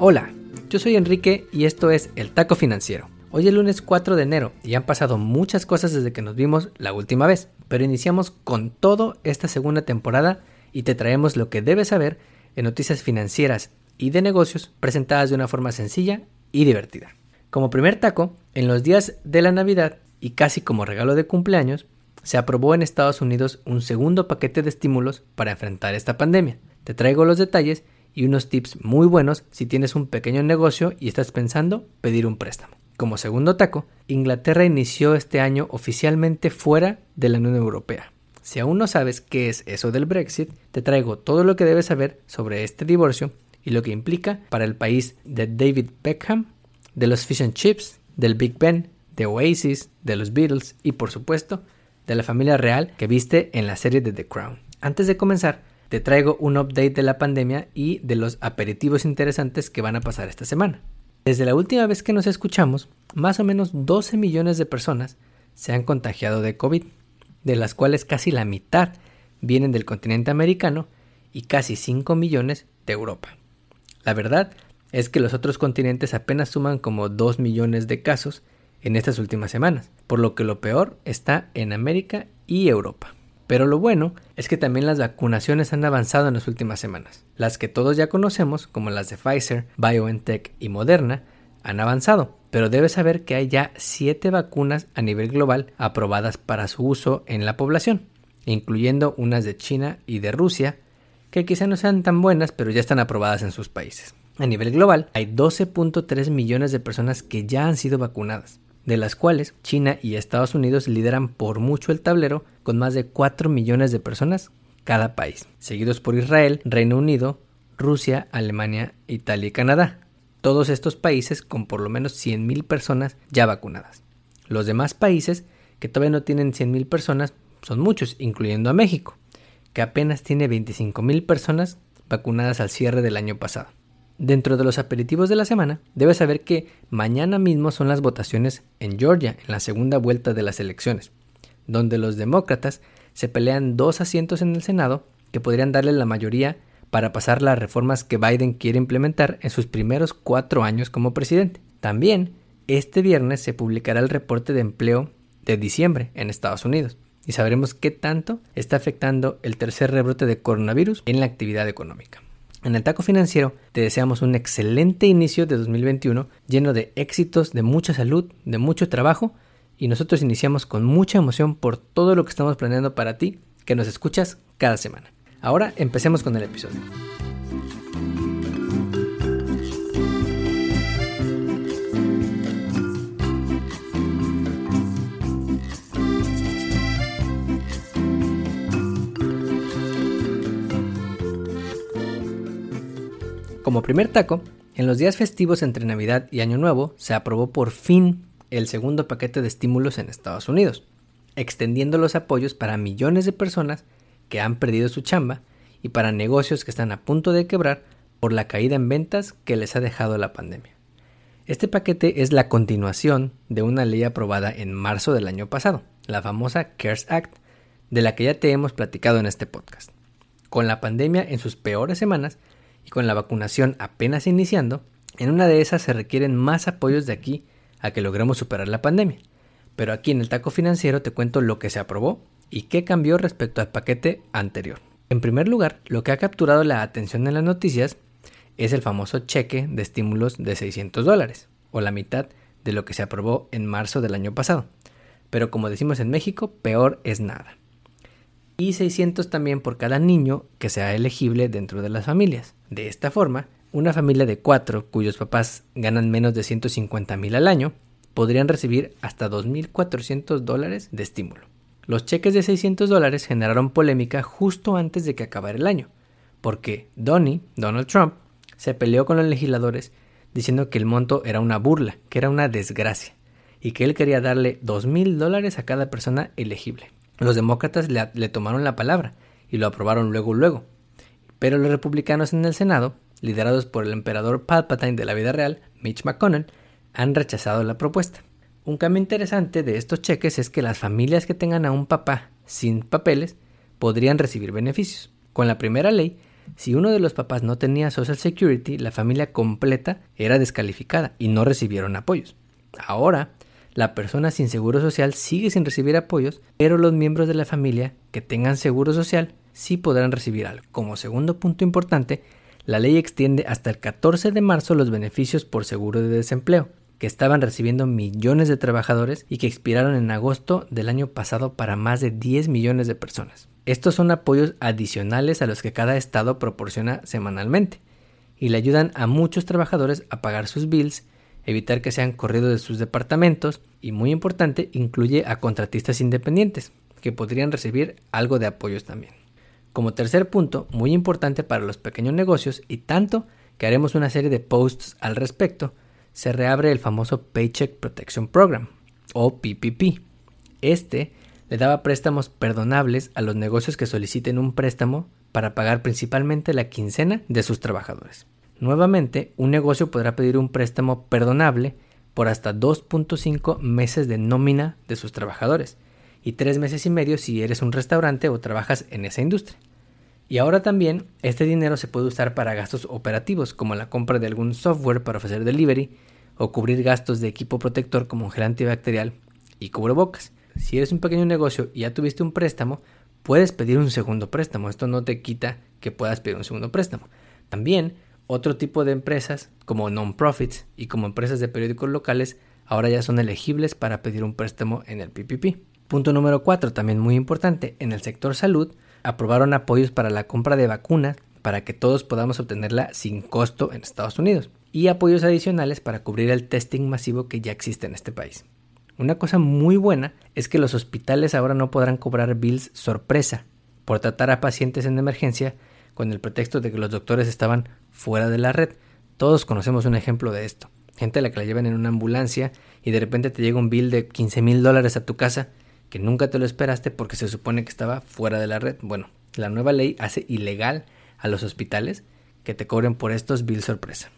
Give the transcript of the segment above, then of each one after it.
Hola, yo soy Enrique y esto es El Taco Financiero. Hoy es lunes 4 de enero y han pasado muchas cosas desde que nos vimos la última vez, pero iniciamos con todo esta segunda temporada y te traemos lo que debes saber en noticias financieras y de negocios presentadas de una forma sencilla y divertida. Como primer taco, en los días de la Navidad y casi como regalo de cumpleaños, se aprobó en Estados Unidos un segundo paquete de estímulos para enfrentar esta pandemia. Te traigo los detalles y unos tips muy buenos si tienes un pequeño negocio y estás pensando pedir un préstamo. Como segundo taco, Inglaterra inició este año oficialmente fuera de la Unión Europea. Si aún no sabes qué es eso del Brexit, te traigo todo lo que debes saber sobre este divorcio y lo que implica para el país de David Beckham, de los Fish and Chips, del Big Ben, de Oasis, de los Beatles y por supuesto de la familia real que viste en la serie de The Crown. Antes de comenzar, te traigo un update de la pandemia y de los aperitivos interesantes que van a pasar esta semana. Desde la última vez que nos escuchamos, más o menos 12 millones de personas se han contagiado de COVID, de las cuales casi la mitad vienen del continente americano y casi 5 millones de Europa. La verdad es que los otros continentes apenas suman como 2 millones de casos en estas últimas semanas, por lo que lo peor está en América y Europa. Pero lo bueno es que también las vacunaciones han avanzado en las últimas semanas. Las que todos ya conocemos, como las de Pfizer, BioNTech y Moderna, han avanzado, pero debes saber que hay ya 7 vacunas a nivel global aprobadas para su uso en la población, incluyendo unas de China y de Rusia, que quizá no sean tan buenas, pero ya están aprobadas en sus países. A nivel global, hay 12.3 millones de personas que ya han sido vacunadas de las cuales China y Estados Unidos lideran por mucho el tablero con más de 4 millones de personas cada país, seguidos por Israel, Reino Unido, Rusia, Alemania, Italia y Canadá. Todos estos países con por lo menos 100.000 personas ya vacunadas. Los demás países que todavía no tienen 100.000 personas son muchos, incluyendo a México, que apenas tiene 25.000 personas vacunadas al cierre del año pasado. Dentro de los aperitivos de la semana, debes saber que mañana mismo son las votaciones en Georgia en la segunda vuelta de las elecciones, donde los demócratas se pelean dos asientos en el Senado que podrían darle la mayoría para pasar las reformas que Biden quiere implementar en sus primeros cuatro años como presidente. También, este viernes se publicará el reporte de empleo de diciembre en Estados Unidos y sabremos qué tanto está afectando el tercer rebrote de coronavirus en la actividad económica. En el taco financiero te deseamos un excelente inicio de 2021 lleno de éxitos, de mucha salud, de mucho trabajo y nosotros iniciamos con mucha emoción por todo lo que estamos planeando para ti que nos escuchas cada semana. Ahora empecemos con el episodio. Como primer taco, en los días festivos entre Navidad y Año Nuevo se aprobó por fin el segundo paquete de estímulos en Estados Unidos, extendiendo los apoyos para millones de personas que han perdido su chamba y para negocios que están a punto de quebrar por la caída en ventas que les ha dejado la pandemia. Este paquete es la continuación de una ley aprobada en marzo del año pasado, la famosa CARES Act, de la que ya te hemos platicado en este podcast. Con la pandemia en sus peores semanas, y con la vacunación apenas iniciando, en una de esas se requieren más apoyos de aquí a que logremos superar la pandemia. Pero aquí en el taco financiero te cuento lo que se aprobó y qué cambió respecto al paquete anterior. En primer lugar, lo que ha capturado la atención en las noticias es el famoso cheque de estímulos de 600 dólares, o la mitad de lo que se aprobó en marzo del año pasado. Pero como decimos en México, peor es nada. Y 600 también por cada niño que sea elegible dentro de las familias. De esta forma, una familia de cuatro cuyos papás ganan menos de 150 mil al año podrían recibir hasta 2.400 dólares de estímulo. Los cheques de 600 dólares generaron polémica justo antes de que acabara el año, porque Donnie, Donald Trump, se peleó con los legisladores diciendo que el monto era una burla, que era una desgracia, y que él quería darle 2.000 dólares a cada persona elegible. Los demócratas le, tomaron la palabra y lo aprobaron luego luego, pero los republicanos en el Senado, liderados por el emperador Palpatine de la vida real, Mitch McConnell, han rechazado la propuesta. Un cambio interesante de estos cheques es que las familias que tengan a un papá sin papeles podrían recibir beneficios. Con la primera ley, si uno de los papás no tenía Social Security, la familia completa era descalificada y no recibieron apoyos. Ahora, la persona sin seguro social sigue sin recibir apoyos, pero los miembros de la familia que tengan seguro social sí podrán recibir algo. Como segundo punto importante, la ley extiende hasta el 14 de marzo los beneficios por seguro de desempleo, que estaban recibiendo millones de trabajadores y que expiraron en agosto del año pasado para más de 10 millones de personas. Estos son apoyos adicionales a los que cada estado proporciona semanalmente y le ayudan a muchos trabajadores a pagar sus bills, evitar que sean corridos de sus departamentos y muy importante, incluye a contratistas independientes que podrían recibir algo de apoyos también. Como tercer punto, muy importante para los pequeños negocios y tanto que haremos una serie de posts al respecto, se reabre el famoso Paycheck Protection Program o PPP. Este le daba préstamos perdonables a los negocios que soliciten un préstamo para pagar principalmente la quincena de sus trabajadores. Nuevamente, un negocio podrá pedir un préstamo perdonable por hasta 2.5 meses de nómina de sus trabajadores y 3 meses y medio si eres un restaurante o trabajas en esa industria. Y ahora también este dinero se puede usar para gastos operativos como la compra de algún software para ofrecer delivery o cubrir gastos de equipo protector como gel antibacterial y cubrebocas si eres un pequeño negocio y ya tuviste un préstamo, puedes pedir un segundo préstamo. Esto no te quita que puedas pedir un segundo préstamo. También otro tipo de empresas como non-profits y como empresas de periódicos locales ahora ya son elegibles para pedir un préstamo en el PPP. Punto número 4, también muy importante, en el sector salud aprobaron apoyos para la compra de vacunas para que todos podamos obtenerla sin costo en Estados Unidos y apoyos adicionales para cubrir el testing masivo que ya existe en este país. Una cosa muy buena es que los hospitales ahora no podrán cobrar bills sorpresa por tratar a pacientes en emergencia con el pretexto de que los doctores estaban fuera de la red. Todos conocemos un ejemplo de esto. Gente a la que la llevan en una ambulancia y de repente te llega un bill de 15 mil dólares a tu casa que nunca te lo esperaste porque se supone que estaba fuera de la red. Bueno, la nueva ley hace ilegal a los hospitales que te cobren por estos bills sorpresa.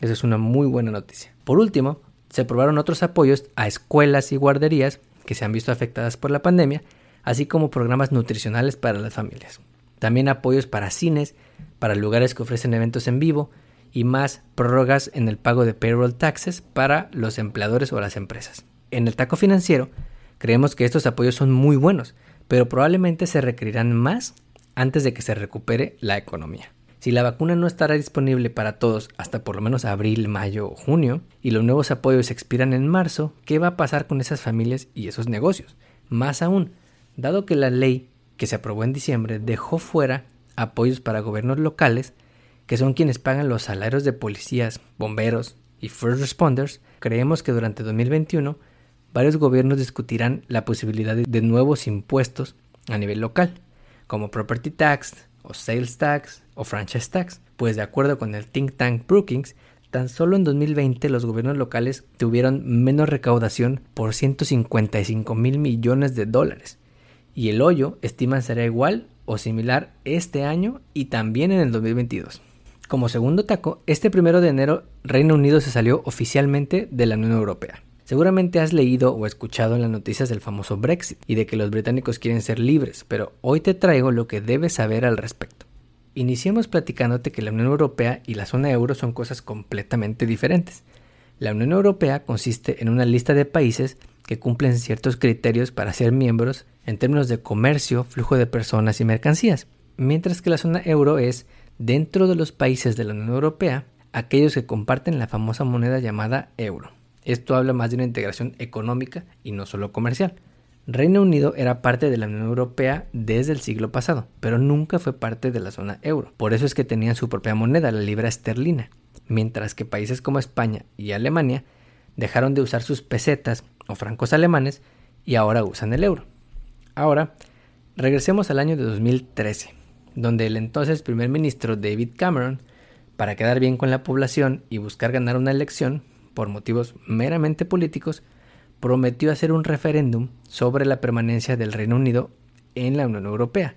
Esa es una muy buena noticia. Por último, se aprobaron otros apoyos a escuelas y guarderías que se han visto afectadas por la pandemia, así como programas nutricionales para las familias. También apoyos para cines, para lugares que ofrecen eventos en vivo y más prórrogas en el pago de payroll taxes para los empleadores o las empresas. En el taco financiero, creemos que estos apoyos son muy buenos, pero probablemente se requerirán más antes de que se recupere la economía. Si la vacuna no estará disponible para todos hasta por lo menos abril, mayo o junio, y los nuevos apoyos expiran en marzo, ¿qué va a pasar con esas familias y esos negocios? Más aún, dado que la ley que se aprobó en diciembre dejó fuera apoyos para gobiernos locales, que son quienes pagan los salarios de policías, bomberos y first responders, creemos que durante 2021 varios gobiernos discutirán la posibilidad de nuevos impuestos a nivel local, como property tax, o sales tax o franchise tax, pues de acuerdo con el think tank Brookings, tan solo en 2020 los gobiernos locales tuvieron menos recaudación por 155 mil millones de dólares y el hoyo estiman será igual o similar este año y también en el 2022. Como segundo taco, este primero de enero Reino Unido se salió oficialmente de la Unión Europea. Seguramente has leído o escuchado en las noticias del famoso Brexit y de que los británicos quieren ser libres, pero hoy te traigo lo que debes saber al respecto. Iniciemos platicándote que la Unión Europea y la zona euro son cosas completamente diferentes. La Unión Europea consiste en una lista de países que cumplen ciertos criterios para ser miembros en términos de comercio, flujo de personas y mercancías, mientras que la zona euro es, dentro de los países de la Unión Europea, aquellos que comparten la famosa moneda llamada euro. Esto habla más de una integración económica y no solo comercial. Reino Unido era parte de la Unión Europea desde el siglo pasado, pero nunca fue parte de la zona euro. Por eso es que tenían su propia moneda, la libra esterlina, mientras que países como España y Alemania dejaron de usar sus pesetas o francos alemanes y ahora usan el euro. Ahora, regresemos al año de 2013, donde el entonces primer ministro David Cameron, para quedar bien con la población y buscar ganar una elección, por motivos meramente políticos, prometió hacer un referéndum sobre la permanencia del Reino Unido en la Unión Europea.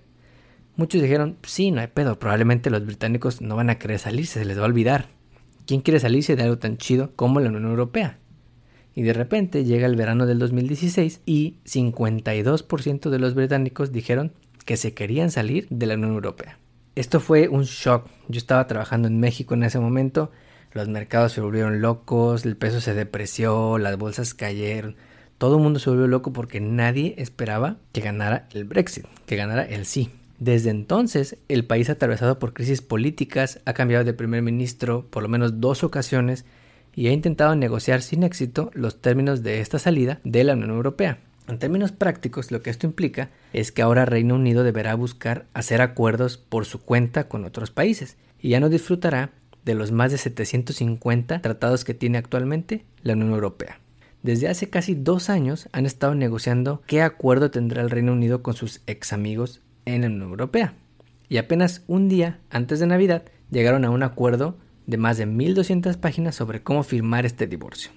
Muchos dijeron, sí, no hay pedo, probablemente los británicos no van a querer salirse, se les va a olvidar. ¿Quién quiere salirse de algo tan chido como la Unión Europea? Y de repente llega el verano del 2016 y 52% de los británicos dijeron que se querían salir de la Unión Europea. Esto fue un shock. Yo estaba trabajando en México en ese momento, los mercados se volvieron locos, el peso se depreció, las bolsas cayeron, todo el mundo se volvió loco porque nadie esperaba que ganara el Brexit, que ganara el sí. Desde entonces, el país atravesado por crisis políticas ha cambiado de primer ministro por lo menos dos ocasiones y ha intentado negociar sin éxito los términos de esta salida de la Unión Europea. En términos prácticos, lo que esto implica es que ahora Reino Unido deberá buscar hacer acuerdos por su cuenta con otros países y ya no disfrutará de los más de 750 tratados que tiene actualmente la Unión Europea. Desde hace casi dos años han estado negociando qué acuerdo tendrá el Reino Unido con sus ex amigos en la Unión Europea. Y apenas un día antes de Navidad llegaron a un acuerdo de más de 1.200 páginas sobre cómo firmar este divorcio,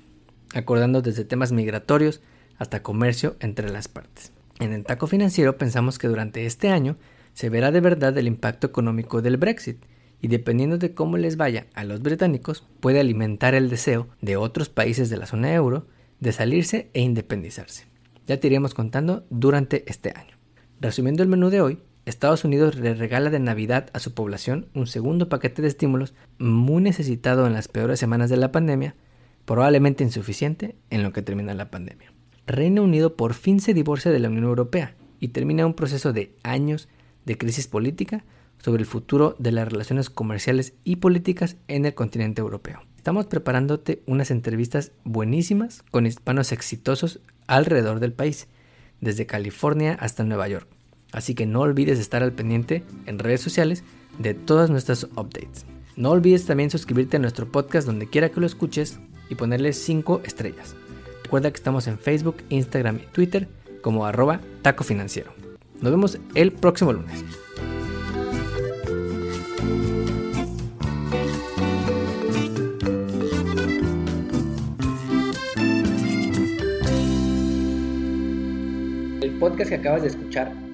acordando desde temas migratorios hasta comercio entre las partes. En el taco financiero pensamos que durante este año se verá de verdad el impacto económico del Brexit y dependiendo de cómo les vaya a los británicos puede alimentar el deseo de otros países de la zona euro de salirse e independizarse. Ya te iremos contando durante este año. Resumiendo el menú de hoy, Estados Unidos le regala de Navidad a su población un segundo paquete de estímulos muy necesitado en las peores semanas de la pandemia, probablemente insuficiente en lo que termina la pandemia. Reino Unido por fin se divorcia de la Unión Europea y termina un proceso de años de crisis política sobre el futuro de las relaciones comerciales y políticas en el continente europeo. Estamos preparándote unas entrevistas buenísimas con hispanos exitosos alrededor del país, desde California hasta Nueva York. Así que no olvides estar al pendiente en redes sociales de todas nuestras updates. No olvides también suscribirte a nuestro podcast donde quiera que lo escuches y ponerle 5 estrellas. Recuerda que estamos en Facebook, Instagram y Twitter como arroba taco. Nos vemos el próximo lunes. podcast que acabas de escuchar, El